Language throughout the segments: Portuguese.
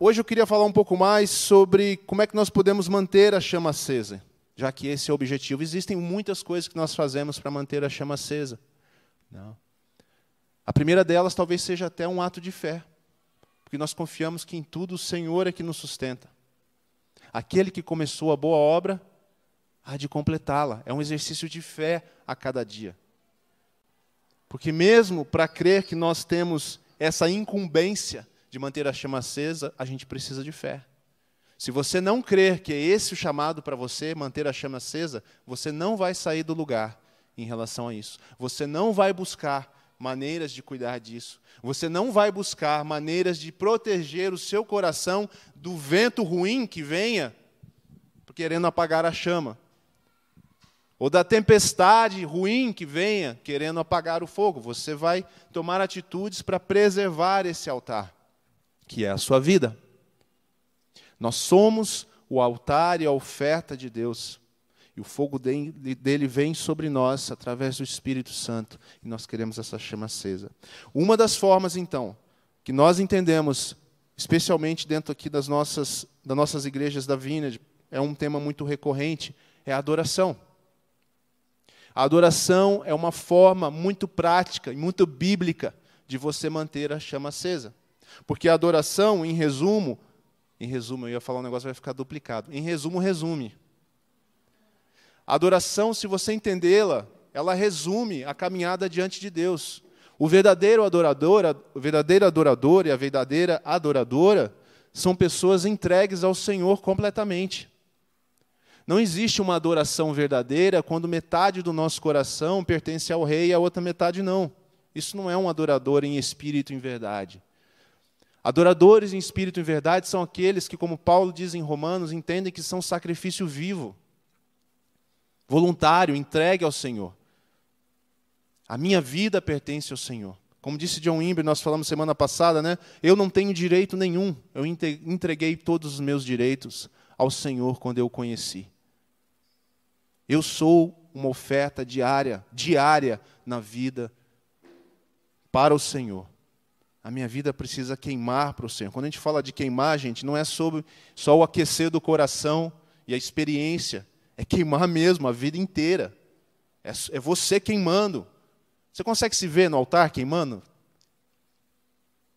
hoje eu queria falar um pouco mais sobre como é que nós podemos manter a chama acesa, já que esse é o objetivo. Existem muitas coisas que nós fazemos para manter a chama acesa. Não. A primeira delas talvez seja até um ato de fé, porque nós confiamos que em tudo o Senhor é que nos sustenta. Aquele que começou a boa obra há de completá-la. É um exercício de fé a cada dia. Porque mesmo para crer que nós temos essa incumbência de manter a chama acesa, a gente precisa de fé. Se você não crer que é esse o chamado para você, manter a chama acesa, você não vai sair do lugar em relação a isso. Você não vai buscar maneiras de cuidar disso. Você não vai buscar maneiras de proteger o seu coração do vento ruim que venha querendo apagar a chama. Ou da tempestade ruim que venha querendo apagar o fogo. Você vai tomar atitudes para preservar esse altar, que é a sua vida. Nós somos o altar e a oferta de Deus. E o fogo dele vem sobre nós através do Espírito Santo. E nós queremos essa chama acesa. Uma das formas, então, que nós entendemos, especialmente dentro aqui das nossas, das nossas igrejas da Vineyard, é um tema muito recorrente, é a adoração. A adoração é uma forma muito prática e muito bíblica de você manter a chama acesa. Porque a adoração, em resumo, em resumo, eu ia falar um negócio vai ficar duplicado. Em resumo, resume. A adoração, se você entendê-la, ela resume a caminhada diante de Deus. O verdadeiro adorador, o verdadeiro adorador e a verdadeira adoradora são pessoas entregues ao Senhor completamente. Não existe uma adoração verdadeira quando metade do nosso coração pertence ao rei e a outra metade não. Isso não é um adorador em espírito e em verdade. Adoradores em espírito e verdade são aqueles que, como Paulo diz em Romanos, entendem que são sacrifício vivo voluntário, entregue ao Senhor. A minha vida pertence ao Senhor. Como disse John Wimber, nós falamos semana passada, né? Eu não tenho direito nenhum. Eu entreguei todos os meus direitos ao Senhor quando eu o conheci. Eu sou uma oferta diária, diária na vida para o Senhor. A minha vida precisa queimar para o Senhor. Quando a gente fala de queimar, gente, não é sobre só o aquecer do coração e a experiência é queimar mesmo a vida inteira. É, é você queimando. Você consegue se ver no altar queimando?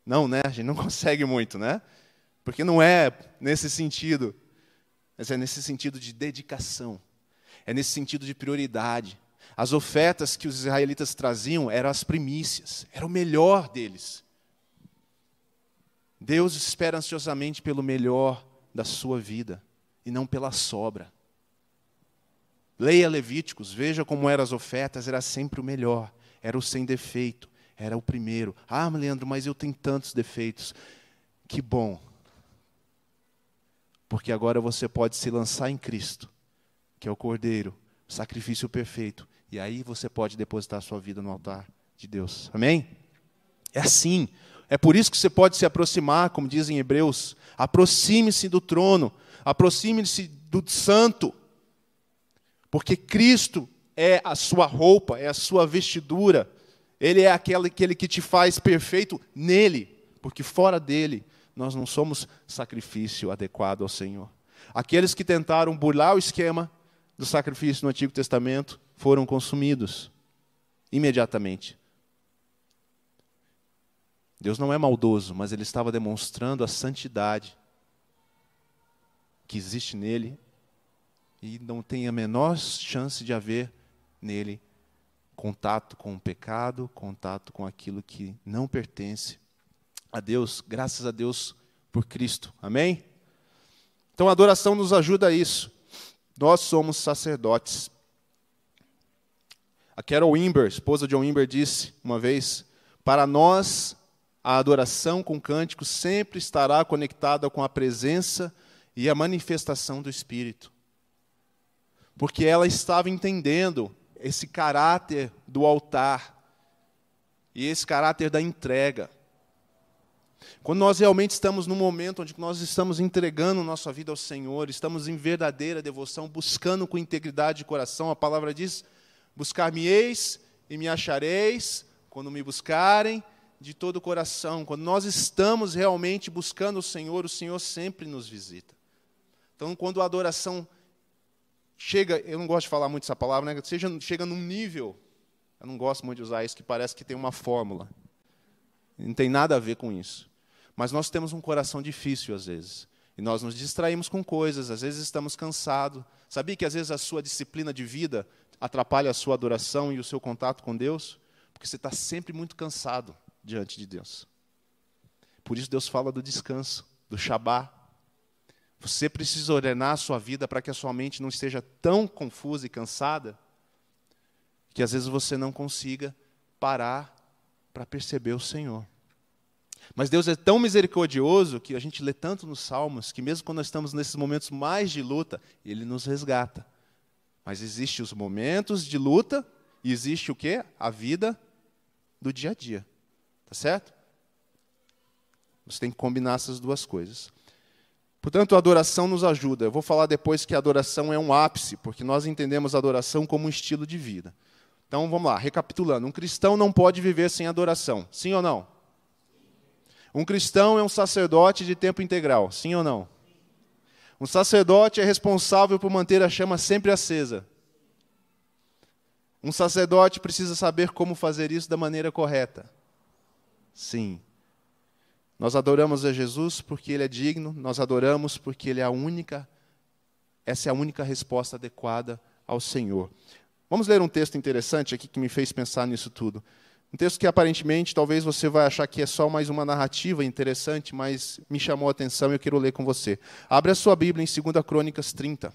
Não, né? A gente não consegue muito, né? Porque não é nesse sentido, mas é nesse sentido de dedicação, é nesse sentido de prioridade. As ofertas que os israelitas traziam eram as primícias, era o melhor deles. Deus espera ansiosamente pelo melhor da sua vida e não pela sobra. Leia Levíticos, veja como eram as ofertas, era sempre o melhor, era o sem defeito, era o primeiro. Ah, Leandro, mas eu tenho tantos defeitos. Que bom. Porque agora você pode se lançar em Cristo, que é o Cordeiro, o sacrifício perfeito, e aí você pode depositar sua vida no altar de Deus. Amém? É assim. É por isso que você pode se aproximar, como dizem Hebreus. Aproxime-se do trono, aproxime-se do santo porque Cristo é a sua roupa, é a sua vestidura. Ele é aquele, aquele que te faz perfeito nele, porque fora dele nós não somos sacrifício adequado ao Senhor. Aqueles que tentaram burlar o esquema do sacrifício no Antigo Testamento foram consumidos imediatamente. Deus não é maldoso, mas ele estava demonstrando a santidade que existe nele e não tem a menor chance de haver nele contato com o pecado, contato com aquilo que não pertence a Deus, graças a Deus por Cristo. Amém? Então a adoração nos ajuda a isso. Nós somos sacerdotes. A Carol Wimber, esposa de John Wimber, disse uma vez: Para nós, a adoração com cântico sempre estará conectada com a presença e a manifestação do Espírito porque ela estava entendendo esse caráter do altar e esse caráter da entrega. Quando nós realmente estamos num momento onde nós estamos entregando nossa vida ao Senhor, estamos em verdadeira devoção, buscando com integridade de coração, a palavra diz: Buscar-me-eis e me achareis, quando me buscarem de todo o coração, quando nós estamos realmente buscando o Senhor, o Senhor sempre nos visita. Então, quando a adoração chega, eu não gosto de falar muito essa palavra, né? Seja, chega num nível, eu não gosto muito de usar isso, que parece que tem uma fórmula. Não tem nada a ver com isso. Mas nós temos um coração difícil às vezes. E nós nos distraímos com coisas, às vezes estamos cansados. Sabia que às vezes a sua disciplina de vida atrapalha a sua adoração e o seu contato com Deus? Porque você está sempre muito cansado diante de Deus. Por isso Deus fala do descanso, do Shabá. Você precisa ordenar a sua vida para que a sua mente não esteja tão confusa e cansada que às vezes você não consiga parar para perceber o Senhor. Mas Deus é tão misericordioso que a gente lê tanto nos Salmos que mesmo quando nós estamos nesses momentos mais de luta, Ele nos resgata. Mas existe os momentos de luta e existe o quê? A vida do dia a dia. Tá certo? Você tem que combinar essas duas coisas. Portanto, a adoração nos ajuda. Eu vou falar depois que a adoração é um ápice, porque nós entendemos a adoração como um estilo de vida. Então, vamos lá, recapitulando. Um cristão não pode viver sem adoração. Sim ou não? Um cristão é um sacerdote de tempo integral. Sim ou não? Um sacerdote é responsável por manter a chama sempre acesa. Um sacerdote precisa saber como fazer isso da maneira correta. Sim. Nós adoramos a Jesus porque Ele é digno, nós adoramos porque Ele é a única, essa é a única resposta adequada ao Senhor. Vamos ler um texto interessante aqui que me fez pensar nisso tudo. Um texto que aparentemente talvez você vai achar que é só mais uma narrativa interessante, mas me chamou a atenção e eu quero ler com você. Abre a sua Bíblia em 2 Crônicas 30.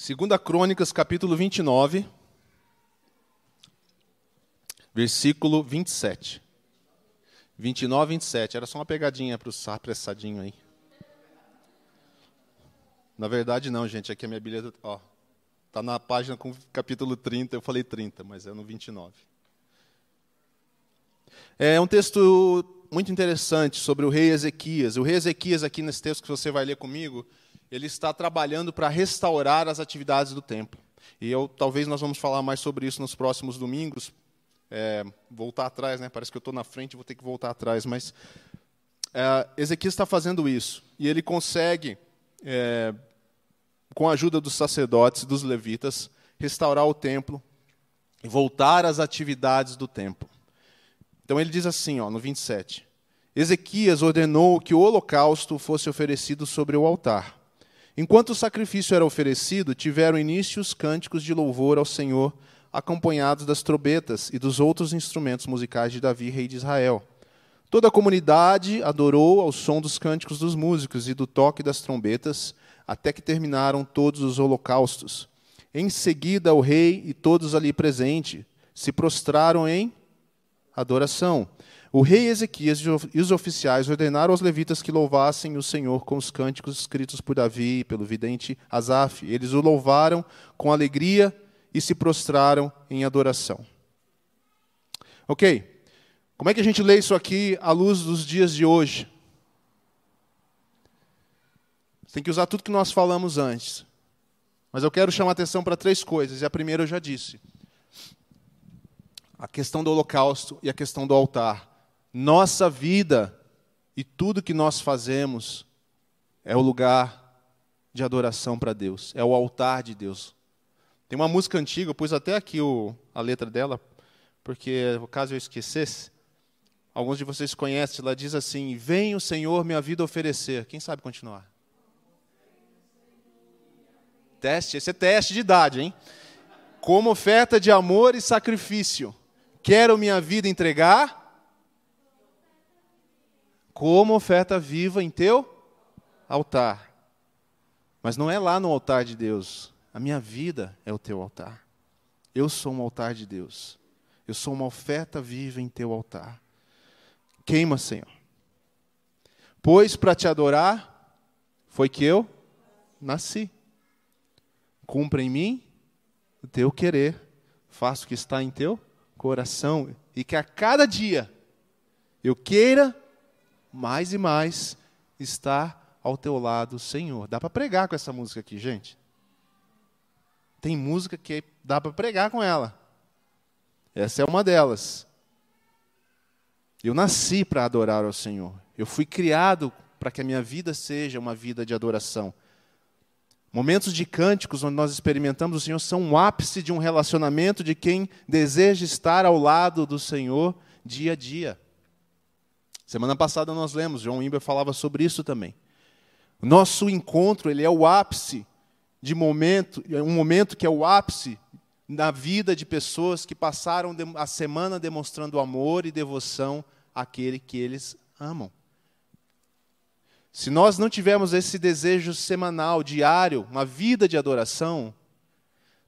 Segunda Crônicas, capítulo 29, versículo 27. 29, 27. Era só uma pegadinha para o apressadinho aí. Na verdade, não, gente. Aqui a minha Bíblia está na página com capítulo 30. Eu falei 30, mas é no 29. É um texto muito interessante sobre o rei Ezequias. O rei Ezequias, aqui nesse texto que você vai ler comigo, ele está trabalhando para restaurar as atividades do templo. E eu, talvez nós vamos falar mais sobre isso nos próximos domingos. É, voltar atrás, né? Parece que eu estou na frente, vou ter que voltar atrás, mas é, Ezequias está fazendo isso e ele consegue, é, com a ajuda dos sacerdotes, dos levitas, restaurar o templo e voltar às atividades do templo. Então ele diz assim, ó, no 27. Ezequias ordenou que o holocausto fosse oferecido sobre o altar Enquanto o sacrifício era oferecido, tiveram início os cânticos de louvor ao Senhor, acompanhados das trombetas e dos outros instrumentos musicais de Davi, rei de Israel. Toda a comunidade adorou ao som dos cânticos dos músicos e do toque das trombetas, até que terminaram todos os holocaustos. Em seguida, o rei e todos ali presentes se prostraram em adoração. O rei Ezequias e os oficiais ordenaram aos levitas que louvassem o Senhor com os cânticos escritos por Davi e pelo vidente Asaf. Eles o louvaram com alegria e se prostraram em adoração. Ok. Como é que a gente lê isso aqui à luz dos dias de hoje? Tem que usar tudo que nós falamos antes. Mas eu quero chamar atenção para três coisas. E a primeira eu já disse: a questão do holocausto e a questão do altar nossa vida e tudo que nós fazemos é o lugar de adoração para Deus, é o altar de Deus. Tem uma música antiga, eu pus até aqui o, a letra dela, porque caso eu esquecesse, alguns de vocês conhecem, ela diz assim: Vem o Senhor minha vida oferecer. Quem sabe continuar? Teste, esse é teste de idade, hein? Como oferta de amor e sacrifício, quero minha vida entregar como oferta viva em teu altar. Mas não é lá no altar de Deus. A minha vida é o teu altar. Eu sou um altar de Deus. Eu sou uma oferta viva em teu altar. Queima, Senhor. Pois para te adorar foi que eu nasci. Cumpra em mim o teu querer. Faça o que está em teu coração. E que a cada dia eu queira mais e mais estar ao teu lado, Senhor. Dá para pregar com essa música aqui, gente? Tem música que dá para pregar com ela. Essa é uma delas. Eu nasci para adorar ao Senhor. Eu fui criado para que a minha vida seja uma vida de adoração. Momentos de cânticos onde nós experimentamos o Senhor são um ápice de um relacionamento de quem deseja estar ao lado do Senhor dia a dia. Semana passada nós lemos, João Imber falava sobre isso também. O nosso encontro, ele é o ápice de momento, um momento que é o ápice na vida de pessoas que passaram a semana demonstrando amor e devoção àquele que eles amam. Se nós não tivermos esse desejo semanal, diário, uma vida de adoração,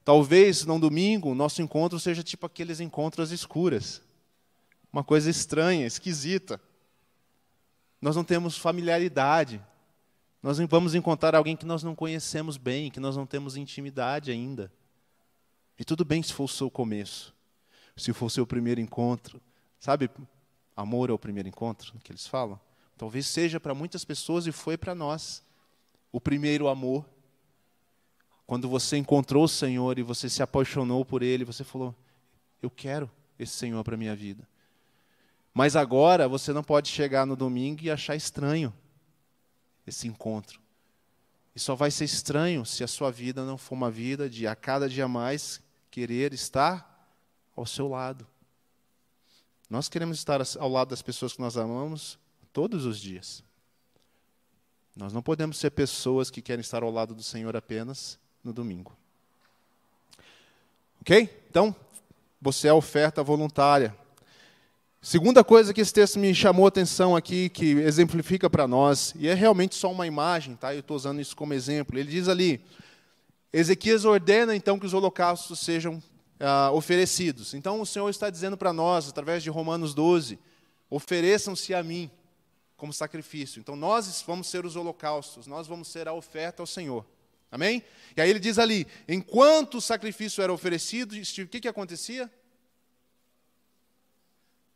talvez no domingo nosso encontro seja tipo aqueles encontros escuras. Uma coisa estranha, esquisita. Nós não temos familiaridade. Nós vamos encontrar alguém que nós não conhecemos bem, que nós não temos intimidade ainda. E tudo bem se for o seu começo, se for o seu primeiro encontro. Sabe, amor é o primeiro encontro, que eles falam? Talvez seja para muitas pessoas e foi para nós o primeiro amor. Quando você encontrou o Senhor e você se apaixonou por Ele, você falou: Eu quero esse Senhor para a minha vida. Mas agora você não pode chegar no domingo e achar estranho esse encontro. E só vai ser estranho se a sua vida não for uma vida de a cada dia mais querer estar ao seu lado. Nós queremos estar ao lado das pessoas que nós amamos todos os dias. Nós não podemos ser pessoas que querem estar ao lado do Senhor apenas no domingo. Ok? Então, você é oferta voluntária. Segunda coisa que esse texto me chamou a atenção aqui, que exemplifica para nós, e é realmente só uma imagem, tá? eu estou usando isso como exemplo. Ele diz ali: Ezequias ordena então que os holocaustos sejam ah, oferecidos. Então o Senhor está dizendo para nós, através de Romanos 12, ofereçam-se a mim como sacrifício. Então nós vamos ser os holocaustos, nós vamos ser a oferta ao Senhor. Amém? E aí ele diz ali: enquanto o sacrifício era oferecido, o que, que acontecia?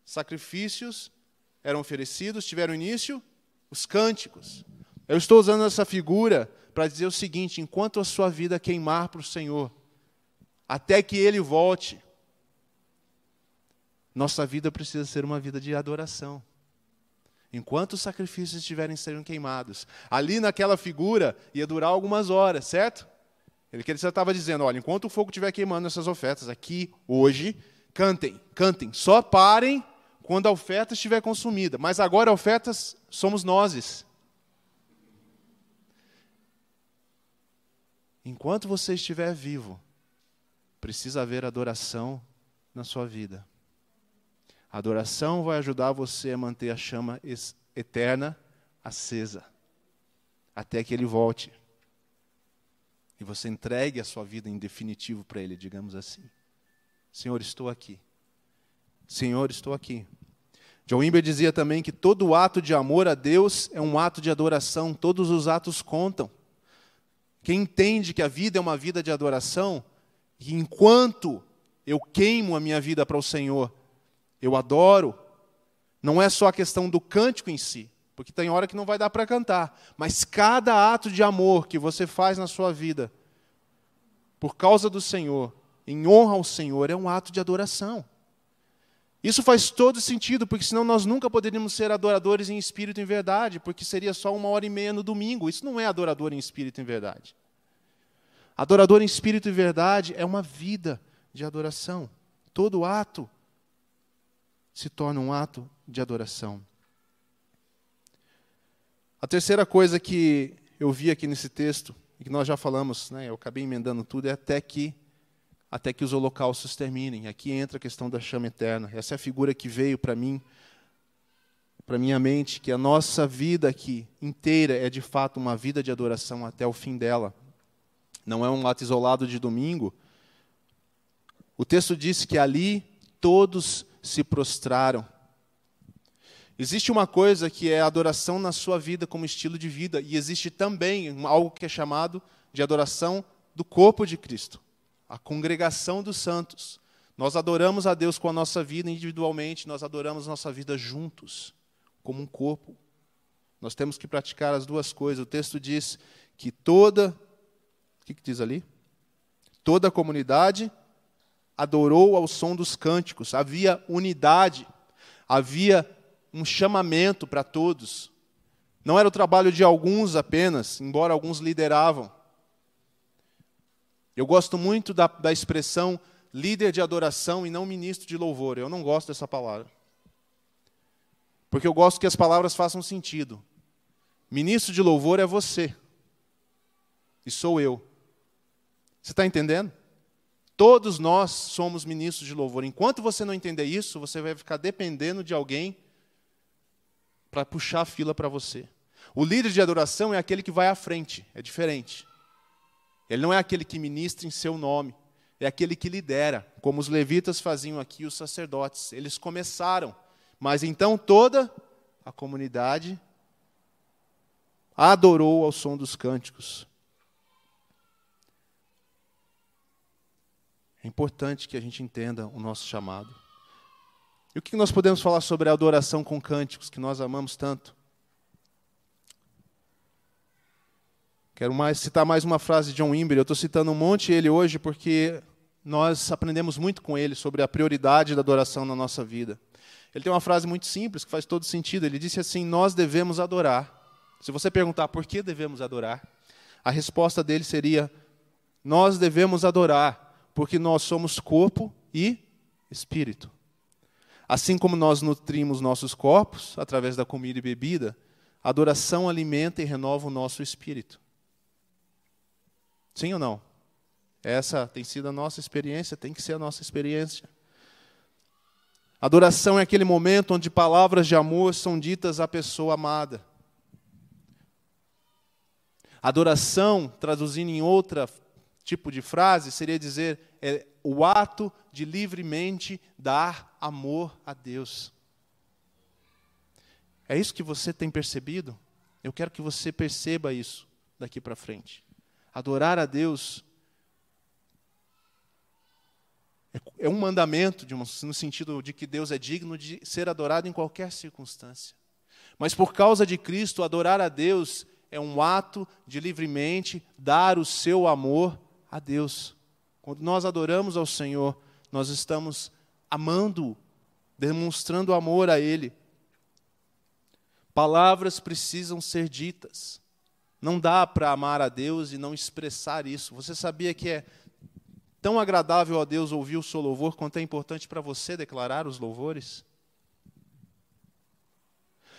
Sacrifícios eram oferecidos, tiveram início os cânticos. Eu estou usando essa figura para dizer o seguinte: enquanto a sua vida queimar para o Senhor, até que Ele volte, nossa vida precisa ser uma vida de adoração enquanto os sacrifícios estiverem sendo queimados. Ali naquela figura ia durar algumas horas, certo? Ele que estava dizendo, olha, enquanto o fogo estiver queimando essas ofertas aqui hoje, cantem, cantem, só parem quando a oferta estiver consumida. Mas agora a oferta somos nós. Enquanto você estiver vivo, precisa haver adoração na sua vida. A adoração vai ajudar você a manter a chama eterna acesa, até que ele volte. E você entregue a sua vida em definitivo para ele, digamos assim. Senhor, estou aqui. Senhor, estou aqui. John Wimber dizia também que todo ato de amor a Deus é um ato de adoração, todos os atos contam. Quem entende que a vida é uma vida de adoração, e enquanto eu queimo a minha vida para o Senhor, eu adoro, não é só a questão do cântico em si, porque tem hora que não vai dar para cantar, mas cada ato de amor que você faz na sua vida, por causa do Senhor, em honra ao Senhor, é um ato de adoração. Isso faz todo sentido, porque senão nós nunca poderíamos ser adoradores em espírito e em verdade, porque seria só uma hora e meia no domingo. Isso não é adorador em espírito e em verdade. Adorador em espírito e verdade é uma vida de adoração. Todo ato se torna um ato de adoração. A terceira coisa que eu vi aqui nesse texto, e que nós já falamos, né, eu acabei emendando tudo, é até que, até que os holocaustos terminem. Aqui entra a questão da chama eterna. Essa é a figura que veio para mim, para minha mente, que a nossa vida aqui inteira é de fato uma vida de adoração até o fim dela. Não é um ato isolado de domingo. O texto diz que ali todos se prostraram. Existe uma coisa que é adoração na sua vida como estilo de vida, e existe também algo que é chamado de adoração do corpo de Cristo, a congregação dos santos. Nós adoramos a Deus com a nossa vida individualmente, nós adoramos a nossa vida juntos, como um corpo. Nós temos que praticar as duas coisas. O texto diz que toda. O que, que diz ali? Toda a comunidade adorou ao som dos cânticos. Havia unidade, havia um chamamento para todos. Não era o trabalho de alguns apenas, embora alguns lideravam. Eu gosto muito da, da expressão líder de adoração e não ministro de louvor. Eu não gosto dessa palavra. Porque eu gosto que as palavras façam sentido. Ministro de louvor é você. E sou eu. Você está entendendo? Todos nós somos ministros de louvor. Enquanto você não entender isso, você vai ficar dependendo de alguém para puxar a fila para você. O líder de adoração é aquele que vai à frente, é diferente. Ele não é aquele que ministra em seu nome, é aquele que lidera, como os levitas faziam aqui, os sacerdotes. Eles começaram, mas então toda a comunidade adorou ao som dos cânticos. É importante que a gente entenda o nosso chamado. E o que nós podemos falar sobre a adoração com cânticos, que nós amamos tanto? Quero mais citar mais uma frase de John Wimber. Eu estou citando um monte ele hoje porque nós aprendemos muito com ele sobre a prioridade da adoração na nossa vida. Ele tem uma frase muito simples que faz todo sentido. Ele disse assim: Nós devemos adorar. Se você perguntar por que devemos adorar, a resposta dele seria: Nós devemos adorar porque nós somos corpo e espírito. Assim como nós nutrimos nossos corpos através da comida e bebida, a adoração alimenta e renova o nosso espírito. Sim ou não? Essa tem sido a nossa experiência, tem que ser a nossa experiência. Adoração é aquele momento onde palavras de amor são ditas à pessoa amada. Adoração, traduzindo em outra tipo de frase, seria dizer é o ato de livremente dar amor a Deus. É isso que você tem percebido? Eu quero que você perceba isso daqui para frente. Adorar a Deus é, é um mandamento, no sentido de que Deus é digno de ser adorado em qualquer circunstância. Mas por causa de Cristo, adorar a Deus é um ato de livremente dar o seu amor a Deus. Quando nós adoramos ao Senhor, nós estamos amando, demonstrando amor a Ele. Palavras precisam ser ditas. Não dá para amar a Deus e não expressar isso. Você sabia que é tão agradável a Deus ouvir o seu louvor quanto é importante para você declarar os louvores?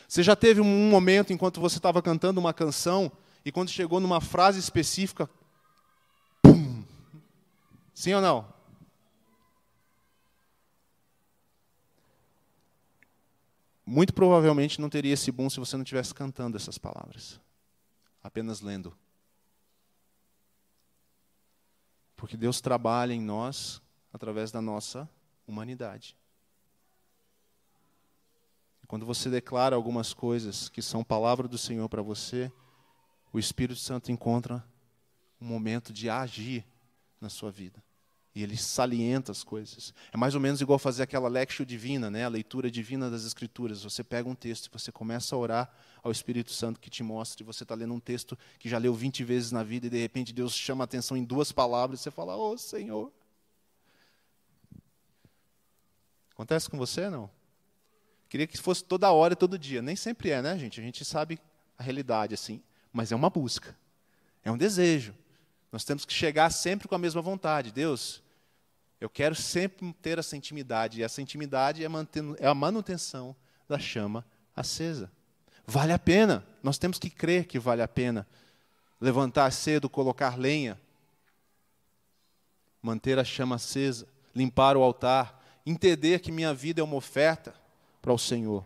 Você já teve um momento enquanto você estava cantando uma canção e quando chegou numa frase específica, Sim ou não? Muito provavelmente não teria esse boom se você não estivesse cantando essas palavras, apenas lendo. Porque Deus trabalha em nós através da nossa humanidade. Quando você declara algumas coisas que são palavra do Senhor para você, o Espírito Santo encontra um momento de agir na sua vida. E ele salienta as coisas. É mais ou menos igual fazer aquela lectio divina, né? a leitura divina das Escrituras. Você pega um texto e você começa a orar ao Espírito Santo que te mostra. E você está lendo um texto que já leu 20 vezes na vida e de repente Deus chama a atenção em duas palavras e você fala: Oh Senhor. Acontece com você não? Queria que fosse toda hora e todo dia. Nem sempre é, né, gente? A gente sabe a realidade assim. Mas é uma busca, é um desejo. Nós temos que chegar sempre com a mesma vontade. Deus, eu quero sempre ter essa intimidade, e essa intimidade é, é a manutenção da chama acesa. Vale a pena, nós temos que crer que vale a pena levantar cedo, colocar lenha, manter a chama acesa, limpar o altar, entender que minha vida é uma oferta para o Senhor.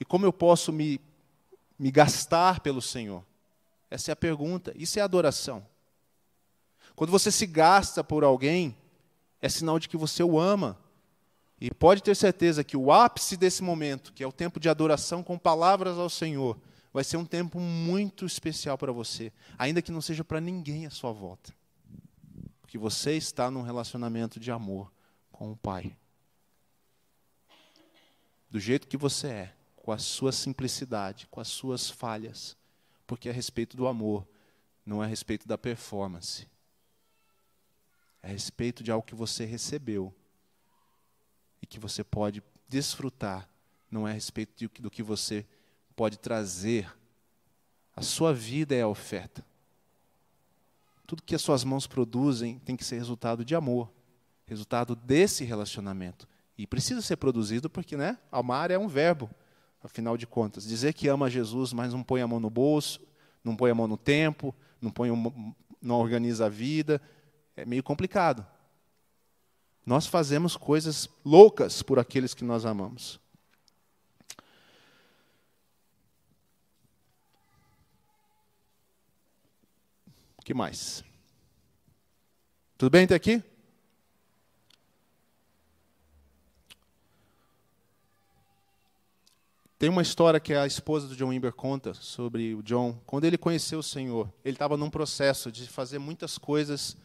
E como eu posso me, me gastar pelo Senhor? Essa é a pergunta, isso é adoração. Quando você se gasta por alguém, é sinal de que você o ama. E pode ter certeza que o ápice desse momento, que é o tempo de adoração com palavras ao Senhor, vai ser um tempo muito especial para você, ainda que não seja para ninguém à sua volta. Porque você está num relacionamento de amor com o Pai. Do jeito que você é, com a sua simplicidade, com as suas falhas, porque é a respeito do amor, não é a respeito da performance. É a respeito de algo que você recebeu e que você pode desfrutar, não é a respeito do que você pode trazer. A sua vida é a oferta. Tudo que as suas mãos produzem tem que ser resultado de amor, resultado desse relacionamento. E precisa ser produzido porque, né, amar é um verbo, afinal de contas. Dizer que ama Jesus, mas não põe a mão no bolso, não põe a mão no tempo, não, põe, não organiza a vida, é meio complicado. Nós fazemos coisas loucas por aqueles que nós amamos. O que mais? Tudo bem até aqui? Tem uma história que a esposa do John Wimber conta sobre o John. Quando ele conheceu o Senhor, ele estava num processo de fazer muitas coisas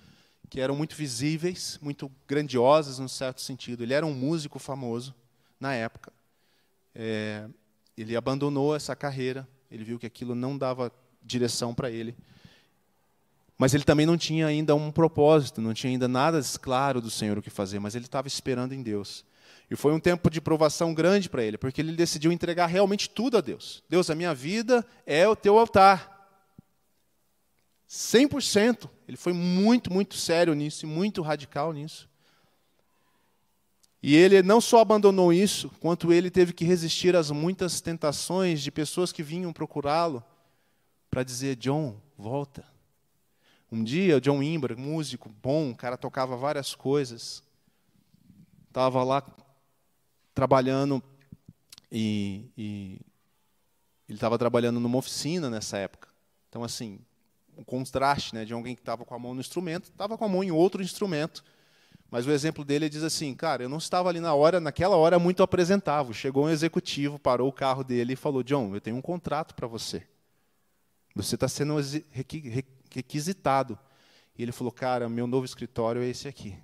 que eram muito visíveis, muito grandiosas, num certo sentido. Ele era um músico famoso na época. É, ele abandonou essa carreira, ele viu que aquilo não dava direção para ele. Mas ele também não tinha ainda um propósito, não tinha ainda nada claro do Senhor o que fazer, mas ele estava esperando em Deus. E foi um tempo de provação grande para ele, porque ele decidiu entregar realmente tudo a Deus. Deus, a minha vida é o teu altar. 100%. Ele foi muito, muito sério nisso e muito radical nisso. E ele não só abandonou isso, quanto ele teve que resistir às muitas tentações de pessoas que vinham procurá-lo para dizer: John, volta. Um dia, John Imber, músico bom, o cara tocava várias coisas, estava lá trabalhando e, e ele estava trabalhando numa oficina nessa época. Então, assim, um contraste né, de alguém que estava com a mão no instrumento, estava com a mão em outro instrumento. Mas o exemplo dele diz assim, cara, eu não estava ali na hora, naquela hora muito apresentável. Chegou um executivo, parou o carro dele e falou, John, eu tenho um contrato para você. Você está sendo requisitado. E ele falou, cara, meu novo escritório é esse aqui.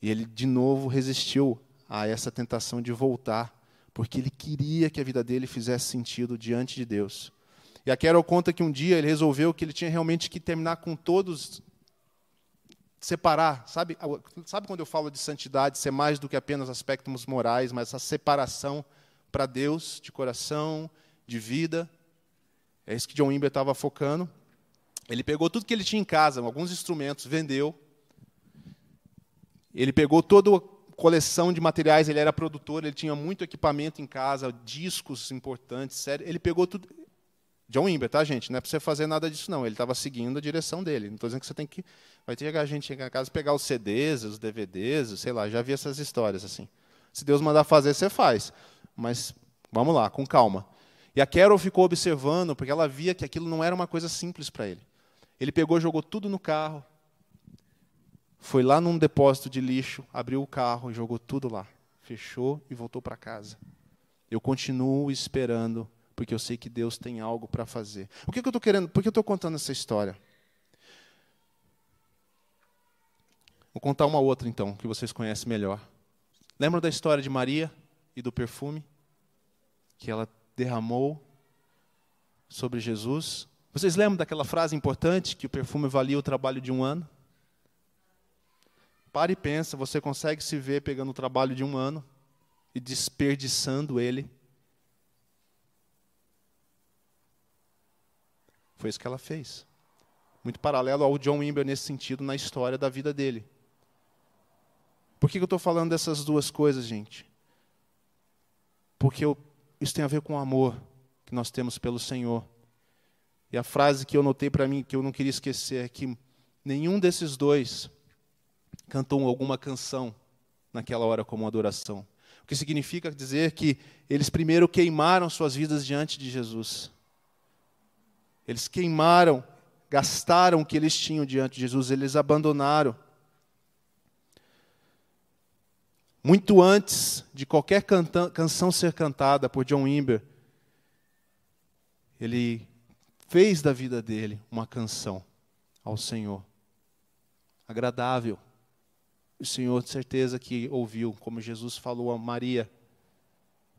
E ele, de novo, resistiu a essa tentação de voltar, porque ele queria que a vida dele fizesse sentido diante de Deus. E a Carol conta que um dia ele resolveu que ele tinha realmente que terminar com todos, separar. Sabe, sabe quando eu falo de santidade, ser mais do que apenas aspectos morais, mas essa separação para Deus, de coração, de vida? É isso que John Wimber estava focando. Ele pegou tudo que ele tinha em casa, alguns instrumentos, vendeu, ele pegou toda a coleção de materiais, ele era produtor, ele tinha muito equipamento em casa, discos importantes, sério. Ele pegou tudo. John Wimber, tá, gente? Não é para você fazer nada disso, não. Ele estava seguindo a direção dele. Não estou dizendo que você tem que. Vai ter que a gente chegar em casa pegar os CDs, os DVDs, sei lá, já vi essas histórias assim. Se Deus mandar fazer, você faz. Mas vamos lá, com calma. E a Carol ficou observando, porque ela via que aquilo não era uma coisa simples para ele. Ele pegou, jogou tudo no carro, foi lá num depósito de lixo, abriu o carro e jogou tudo lá. Fechou e voltou para casa. Eu continuo esperando, porque eu sei que Deus tem algo para fazer. O que, que eu estou querendo? Por que eu estou contando essa história? Vou contar uma outra então, que vocês conhecem melhor. Lembram da história de Maria e do perfume que ela derramou sobre Jesus? Vocês lembram daquela frase importante que o perfume valia o trabalho de um ano? Pare e pensa, você consegue se ver pegando o trabalho de um ano e desperdiçando ele? Foi isso que ela fez. Muito paralelo ao John Wimber nesse sentido na história da vida dele. Por que eu estou falando dessas duas coisas, gente? Porque eu, isso tem a ver com o amor que nós temos pelo Senhor. E a frase que eu notei para mim, que eu não queria esquecer, é que nenhum desses dois cantou alguma canção naquela hora como adoração. O que significa dizer que eles primeiro queimaram suas vidas diante de Jesus. Eles queimaram, gastaram o que eles tinham diante de Jesus, eles abandonaram. Muito antes de qualquer canção ser cantada por John Wimber, ele fez da vida dele uma canção ao Senhor, agradável O Senhor, de certeza, que ouviu, como Jesus falou a Maria: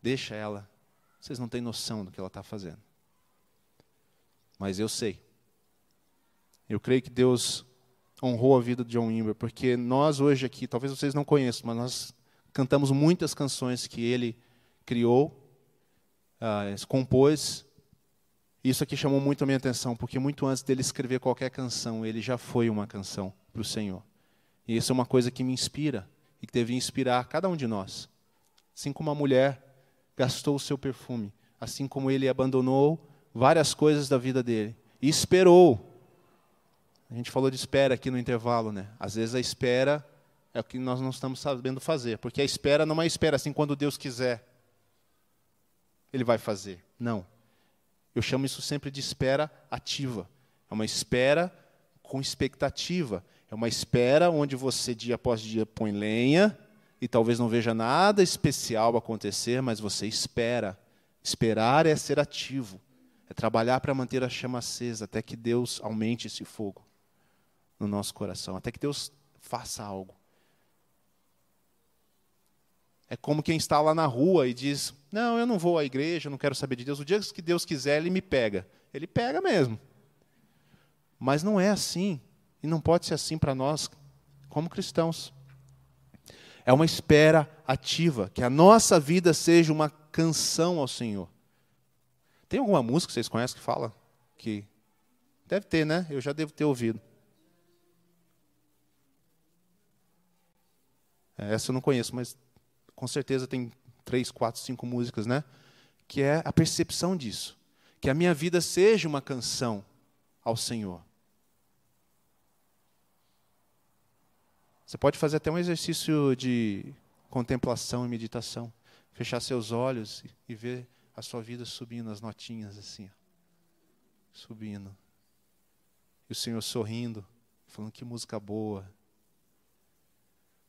deixa ela, vocês não têm noção do que ela está fazendo. Mas eu sei. Eu creio que Deus honrou a vida de John Wimber, porque nós hoje aqui, talvez vocês não conheçam, mas nós cantamos muitas canções que ele criou, uh, compôs. Isso aqui chamou muito a minha atenção, porque muito antes dele escrever qualquer canção, ele já foi uma canção para o Senhor. E isso é uma coisa que me inspira e que deve inspirar cada um de nós. Assim como a mulher gastou o seu perfume, assim como ele abandonou várias coisas da vida dele e esperou a gente falou de espera aqui no intervalo, né? Às vezes a espera é o que nós não estamos sabendo fazer, porque a espera não é espera assim quando Deus quiser. Ele vai fazer. Não. Eu chamo isso sempre de espera ativa. É uma espera com expectativa. É uma espera onde você, dia após dia, põe lenha e talvez não veja nada especial acontecer, mas você espera. Esperar é ser ativo, é trabalhar para manter a chama acesa até que Deus aumente esse fogo no nosso coração, até que Deus faça algo. É como quem está lá na rua e diz: Não, eu não vou à igreja, eu não quero saber de Deus. O dia que Deus quiser, Ele me pega. Ele pega mesmo. Mas não é assim. E não pode ser assim para nós, como cristãos. É uma espera ativa, que a nossa vida seja uma canção ao Senhor. Tem alguma música que vocês conhecem que fala? Que deve ter, né? Eu já devo ter ouvido. É, essa eu não conheço, mas com certeza tem três, quatro, cinco músicas, né? Que é a percepção disso. Que a minha vida seja uma canção ao Senhor. Você pode fazer até um exercício de contemplação e meditação. Fechar seus olhos e ver a sua vida subindo, as notinhas assim. Subindo. E o Senhor sorrindo, falando que música boa,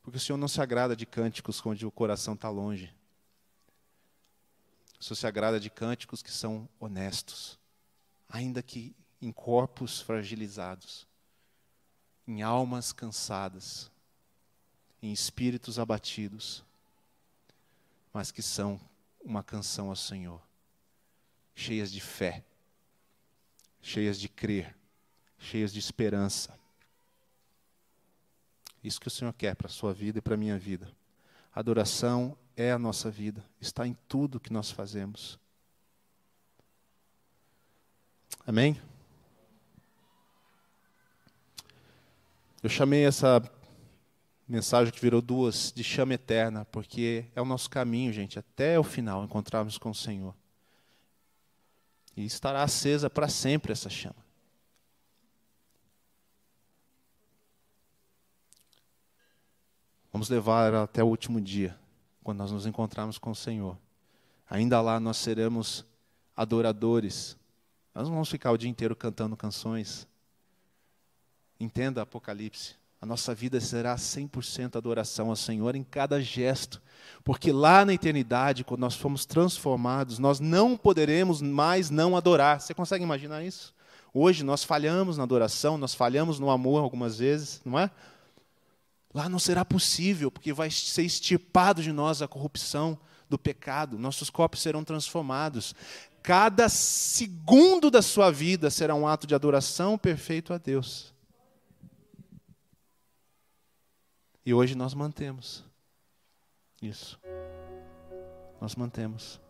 porque o Senhor não se agrada de cânticos onde o coração está longe. O Senhor se agrada de cânticos que são honestos, ainda que em corpos fragilizados, em almas cansadas, em espíritos abatidos, mas que são uma canção ao Senhor, cheias de fé, cheias de crer, cheias de esperança. Isso que o Senhor quer para a sua vida e para a minha vida. Adoração é a nossa vida, está em tudo que nós fazemos. Amém? Eu chamei essa mensagem que virou duas de chama eterna, porque é o nosso caminho, gente, até o final encontrarmos com o Senhor. E estará acesa para sempre essa chama. Vamos levar até o último dia, quando nós nos encontrarmos com o Senhor. Ainda lá nós seremos adoradores. Nós não vamos ficar o dia inteiro cantando canções. Entenda Apocalipse. A nossa vida será 100% adoração ao Senhor em cada gesto. Porque lá na eternidade, quando nós formos transformados, nós não poderemos mais não adorar. Você consegue imaginar isso? Hoje nós falhamos na adoração, nós falhamos no amor algumas vezes, não é? Lá não será possível, porque vai ser extirpado de nós a corrupção do pecado, nossos corpos serão transformados. Cada segundo da sua vida será um ato de adoração perfeito a Deus. E hoje nós mantemos isso. Nós mantemos.